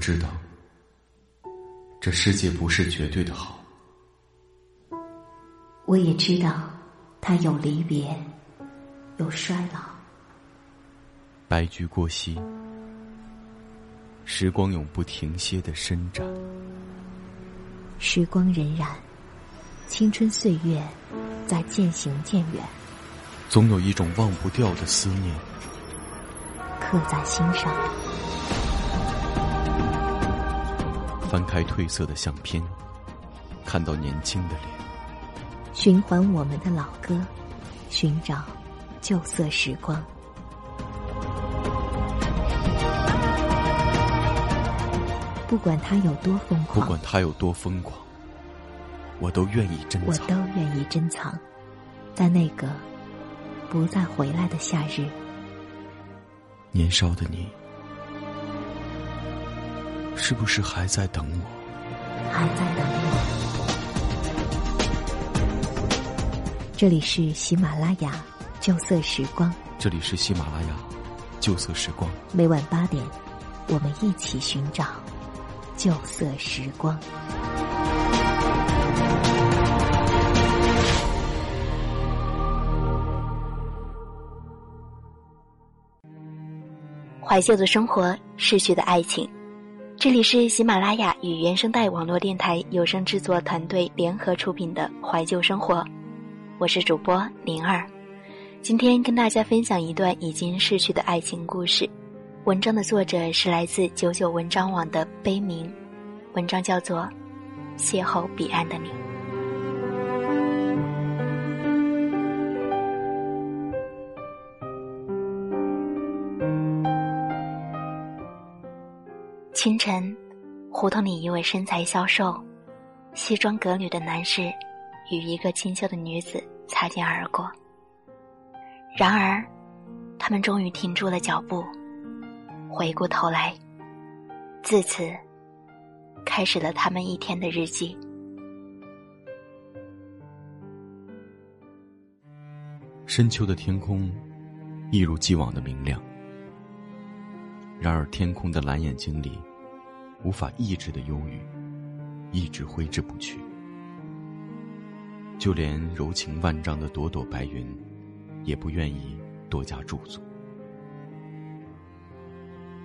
知道，这世界不是绝对的好。我也知道，它有离别，有衰老。白驹过隙，时光永不停歇的伸展。时光荏苒，青春岁月在渐行渐远。总有一种忘不掉的思念，刻在心上。翻开褪色的相片，看到年轻的脸。循环我们的老歌，寻找旧色时光。不管他有多疯狂，不管他有多疯狂，我都愿意珍藏。我都愿意珍藏，在那个不再回来的夏日。年少的你。是不是还在等我？还在等我。这里是喜马拉雅旧色时光。这里是喜马拉雅旧色时光。每晚八点，我们一起寻找旧色时光。怀旧的生活，逝去的爱情。这里是喜马拉雅与原声带网络电台有声制作团队联合出品的《怀旧生活》，我是主播灵儿。今天跟大家分享一段已经逝去的爱情故事。文章的作者是来自九九文章网的悲鸣，文章叫做《邂逅彼岸的你》。清晨，胡同里一位身材消瘦、西装革履的男士，与一个清秀的女子擦肩而过。然而，他们终于停住了脚步，回过头来，自此开始了他们一天的日记。深秋的天空，一如既往的明亮。然而，天空的蓝眼睛里。无法抑制的忧郁，一直挥之不去。就连柔情万丈的朵朵白云，也不愿意多加驻足。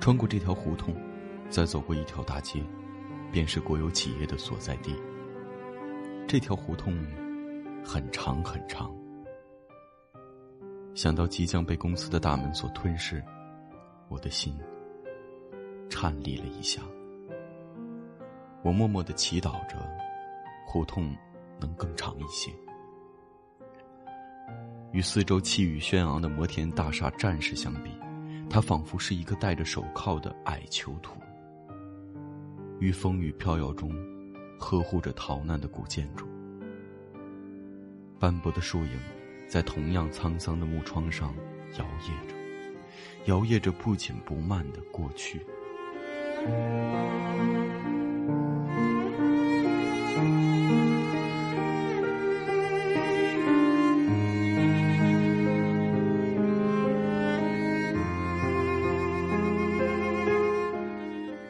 穿过这条胡同，再走过一条大街，便是国有企业的所在地。这条胡同很长很长。想到即将被公司的大门所吞噬，我的心颤栗了一下。我默默的祈祷着，胡同能更长一些。与四周气宇轩昂的摩天大厦战士相比，它仿佛是一个戴着手铐的矮囚徒，于风雨飘摇中呵护着逃难的古建筑。斑驳的树影，在同样沧桑的木窗上摇曳着，摇曳着不紧不慢的过去。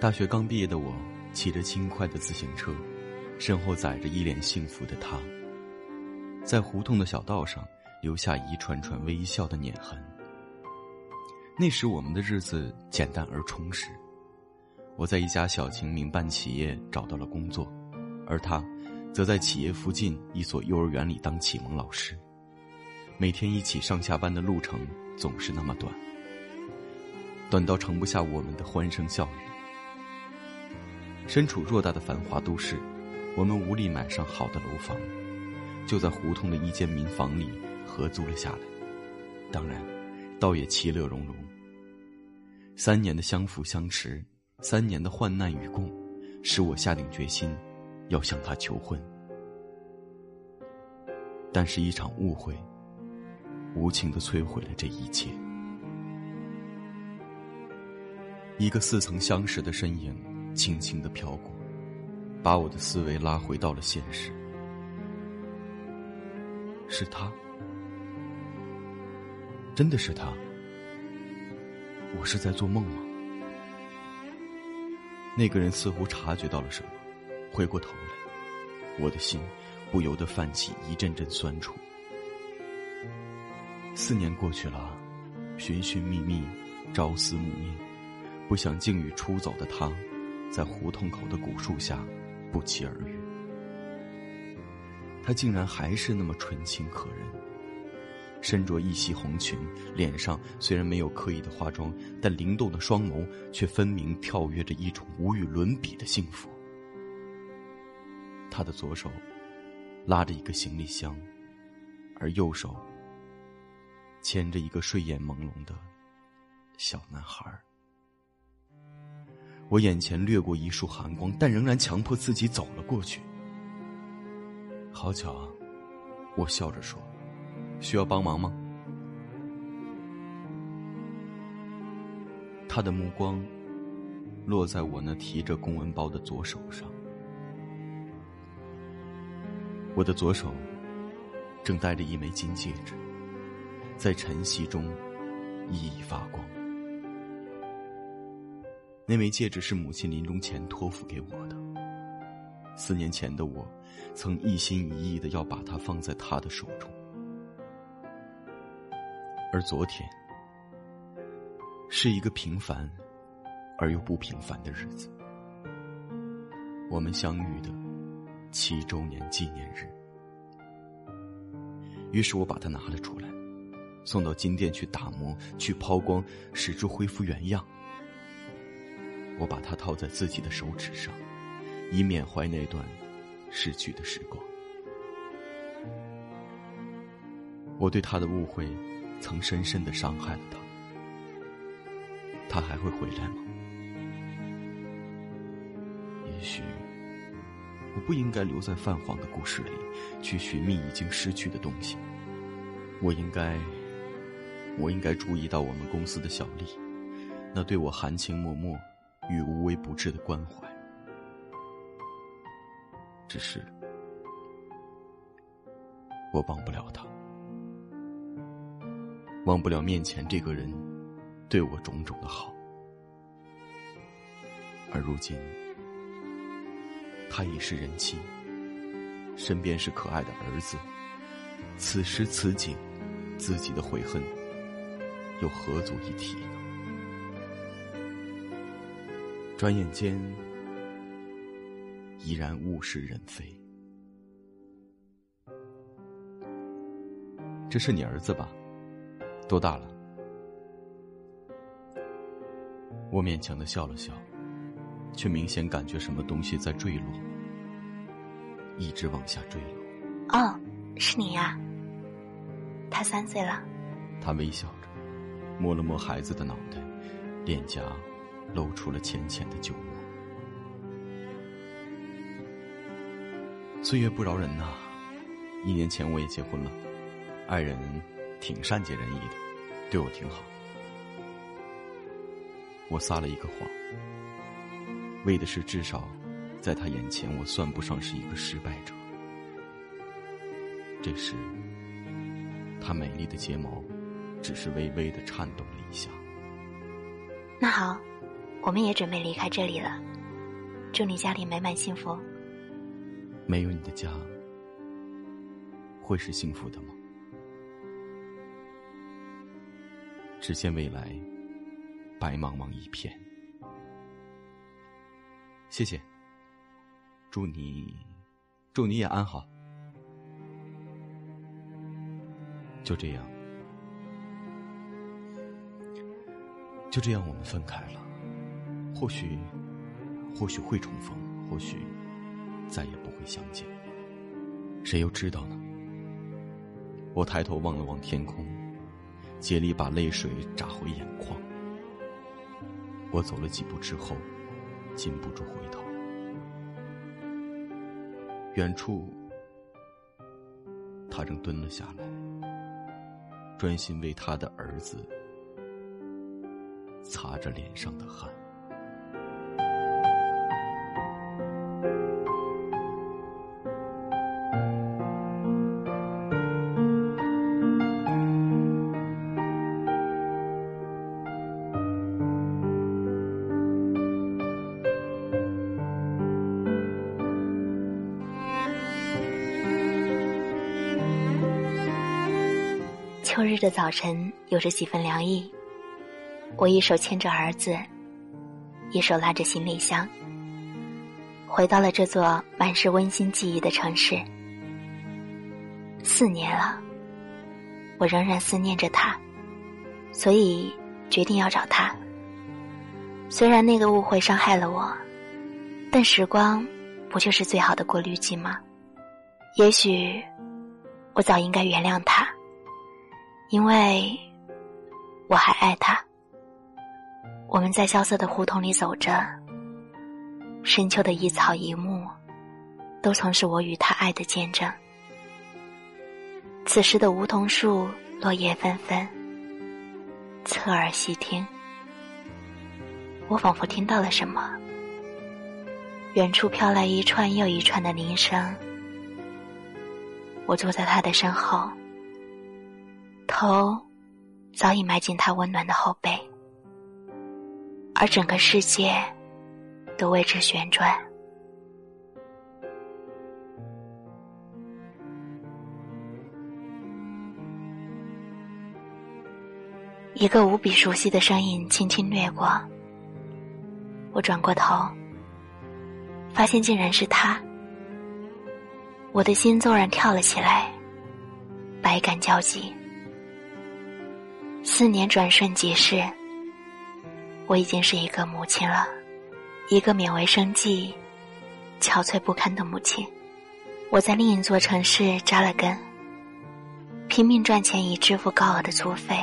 大学刚毕业的我，骑着轻快的自行车，身后载着一脸幸福的他，在胡同的小道上留下一串串微笑的碾痕。那时我们的日子简单而充实，我在一家小型民办企业找到了工作，而他，则在企业附近一所幼儿园里当启蒙老师。每天一起上下班的路程总是那么短，短到盛不下我们的欢声笑语。身处偌大的繁华都市，我们无力买上好的楼房，就在胡同的一间民房里合租了下来。当然，倒也其乐融融。三年的相扶相持，三年的患难与共，使我下定决心要向他求婚。但是，一场误会，无情的摧毁了这一切。一个似曾相识的身影。轻轻的飘过，把我的思维拉回到了现实。是他，真的是他。我是在做梦吗？那个人似乎察觉到了什么，回过头来，我的心不由得泛起一阵阵酸楚。四年过去了，寻寻觅觅，朝思暮念，不想竟与出走的他，在胡同口的古树下不期而遇。他竟然还是那么纯情可人，身着一袭红裙，脸上虽然没有刻意的化妆，但灵动的双眸却分明跳跃着一种无与伦比的幸福。他的左手拉着一个行李箱，而右手。牵着一个睡眼朦胧的小男孩我眼前掠过一束寒光，但仍然强迫自己走了过去。好巧啊！我笑着说：“需要帮忙吗？”他的目光落在我那提着公文包的左手上，我的左手正戴着一枚金戒指。在晨曦中熠熠发光。那枚戒指是母亲临终前托付给我的。四年前的我，曾一心一意的要把它放在她的手中。而昨天，是一个平凡而又不平凡的日子。我们相遇的七周年纪念日。于是我把它拿了出来。送到金店去打磨、去抛光，使之恢复原样。我把它套在自己的手指上，以缅怀那段逝去的时光。我对他的误会，曾深深的伤害了他。他还会回来吗？也许，我不应该留在泛黄的故事里，去寻觅已经失去的东西。我应该。我应该注意到我们公司的小丽，那对我含情脉脉与无微不至的关怀。只是，我忘不了她，忘不了面前这个人对我种种的好。而如今，他已是人妻，身边是可爱的儿子。此时此景，自己的悔恨。又何足一提呢？转眼间，已然物是人非。这是你儿子吧？多大了？我勉强的笑了笑，却明显感觉什么东西在坠落，一直往下坠落。哦，是你呀。他三岁了。他微笑着。摸了摸孩子的脑袋，脸颊露出了浅浅的酒窝。岁月不饶人呐，一年前我也结婚了，爱人挺善解人意的，对我挺好。我撒了一个谎，为的是至少在他眼前我算不上是一个失败者。这时，他美丽的睫毛。只是微微的颤动了一下。那好，我们也准备离开这里了。祝你家里美满幸福。没有你的家，会是幸福的吗？只见未来，白茫茫一片。谢谢。祝你，祝你也安好。就这样。就这样，我们分开了。或许，或许会重逢，或许再也不会相见。谁又知道呢？我抬头望了望天空，竭力把泪水扎回眼眶。我走了几步之后，禁不住回头。远处，他正蹲了下来，专心为他的儿子。擦着脸上的汗。日的早晨有着几分凉意，我一手牵着儿子，一手拉着行李箱，回到了这座满是温馨记忆的城市。四年了，我仍然思念着他，所以决定要找他。虽然那个误会伤害了我，但时光不就是最好的过滤剂吗？也许我早应该原谅他。因为我还爱他，我们在萧瑟的胡同里走着，深秋的一草一木，都曾是我与他爱的见证。此时的梧桐树落叶纷纷，侧耳细听，我仿佛听到了什么。远处飘来一串又一串的铃声，我坐在他的身后。头早已埋进他温暖的后背，而整个世界都为之旋转。一个无比熟悉的声音轻轻掠过，我转过头，发现竟然是他，我的心骤然跳了起来，百感交集。四年转瞬即逝，我已经是一个母亲了，一个勉为生计、憔悴不堪的母亲。我在另一座城市扎了根，拼命赚钱以支付高额的租费，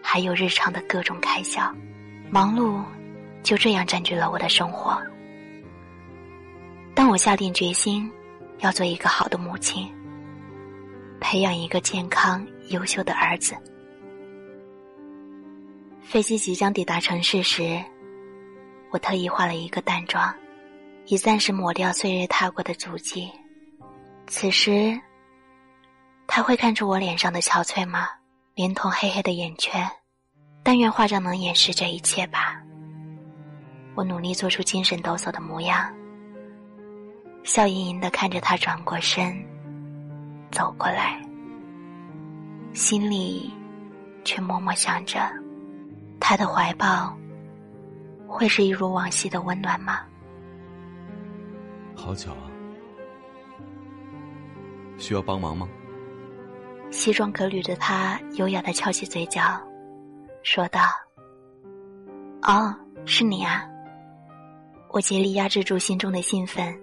还有日常的各种开销，忙碌就这样占据了我的生活。当我下定决心要做一个好的母亲，培养一个健康优秀的儿子。飞机即将抵达城市时，我特意化了一个淡妆，以暂时抹掉岁月踏过的足迹。此时，他会看出我脸上的憔悴吗？连同黑黑的眼圈，但愿化妆能掩饰这一切吧。我努力做出精神抖擞的模样，笑盈盈的看着他转过身，走过来，心里却默默想着。他的怀抱会是一如往昔的温暖吗？好巧啊！需要帮忙吗？西装革履的他优雅的翘起嘴角，说道：“哦，是你啊！”我竭力压制住心中的兴奋，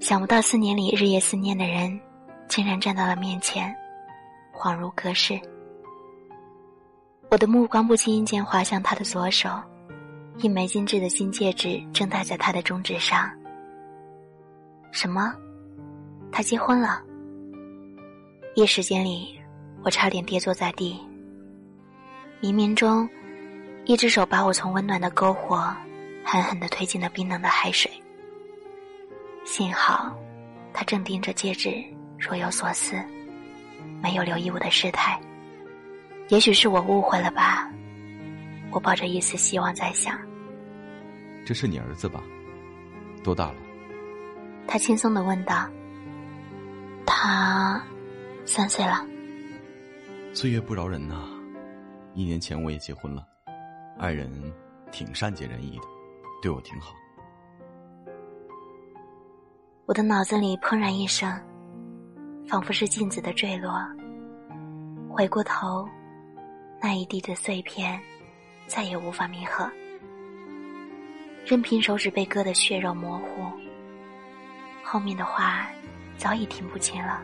想不到四年里日夜思念的人，竟然站到了面前，恍如隔世。我的目光不经意间滑向他的左手，一枚精致的金戒指正戴在他的中指上。什么？他结婚了？一时间里，我差点跌坐在地。冥冥中，一只手把我从温暖的篝火狠狠的推进了冰冷的海水。幸好，他正盯着戒指，若有所思，没有留意我的失态。也许是我误会了吧，我抱着一丝希望在想。这是你儿子吧？多大了？他轻松的问道。他三岁了。岁月不饶人呐，一年前我也结婚了，爱人挺善解人意的，对我挺好。我的脑子里怦然一声，仿佛是镜子的坠落。回过头。那一地的碎片，再也无法弥合。任凭手指被割得血肉模糊，后面的话早已听不清了，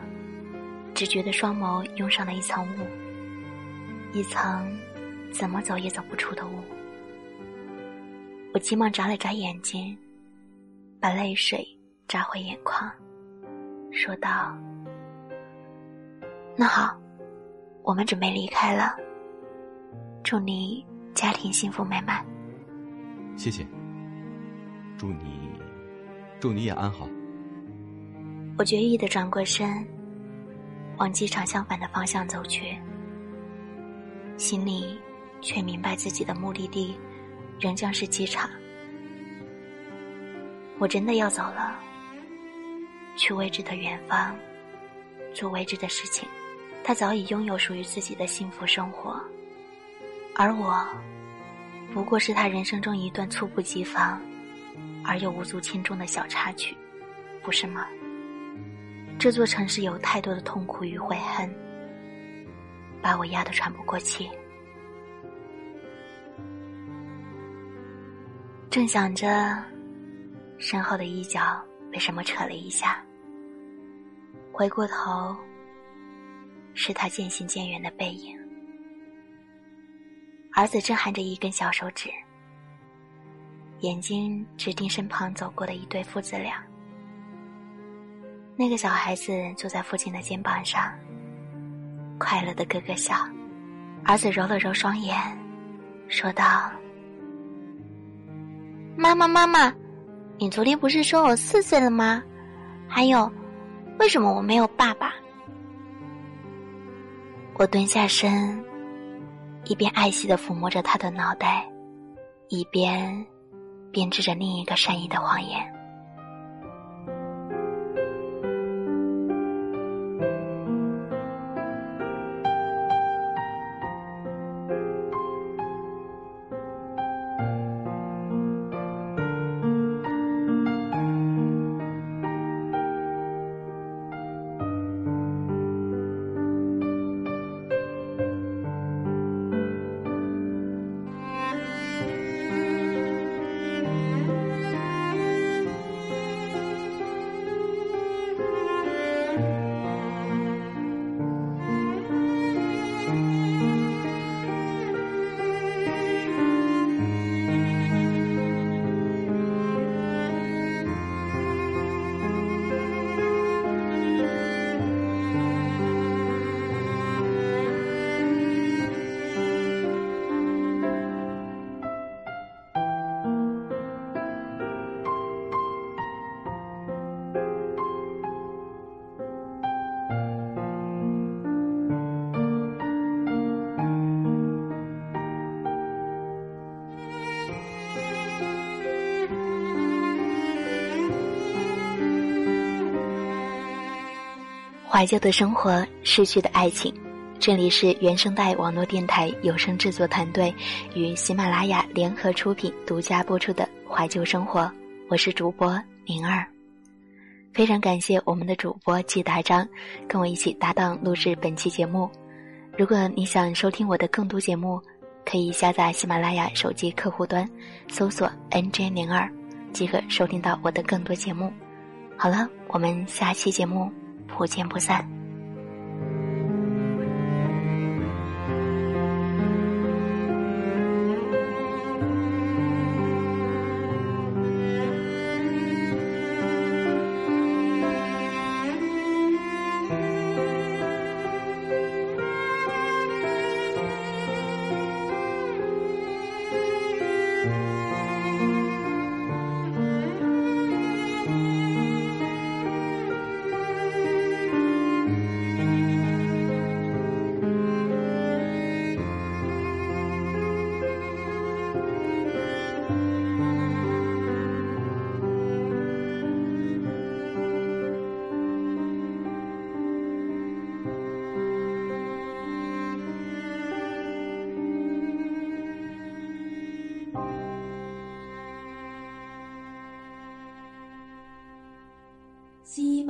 只觉得双眸涌上了一层雾，一层怎么走也走不出的雾。我急忙眨了眨眼睛，把泪水扎回眼眶，说道：“那好，我们准备离开了。”祝你家庭幸福美满。谢谢。祝你，祝你也安好。我决意的转过身，往机场相反的方向走去，心里却明白自己的目的地仍将是机场。我真的要走了，去未知的远方，做未知的事情。他早已拥有属于自己的幸福生活，而我，不过是他人生中一段猝不及防而又无足轻重的小插曲，不是吗？这座城市有太多的痛苦与悔恨，把我压得喘不过气。正想着，身后的衣角被什么扯了一下，回过头。是他渐行渐远的背影，儿子正含着一根小手指，眼睛直盯身旁走过的一对父子俩。那个小孩子坐在父亲的肩膀上，快乐的咯咯笑。儿子揉了揉双眼，说道：“妈妈，妈妈，你昨天不是说我四岁了吗？还有，为什么我没有爸爸？”我蹲下身，一边爱惜的抚摸着他的脑袋，一边编织着另一个善意的谎言。怀旧的生活，逝去的爱情。这里是原声带网络电台有声制作团队与喜马拉雅联合出品、独家播出的《怀旧生活》，我是主播灵儿。非常感谢我们的主播季大章，跟我一起搭档录制本期节目。如果你想收听我的更多节目，可以下载喜马拉雅手机客户端，搜索 “nj 零二”，即可收听到我的更多节目。好了，我们下期节目。不见不散。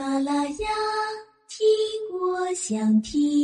喜马拉雅，听我想听。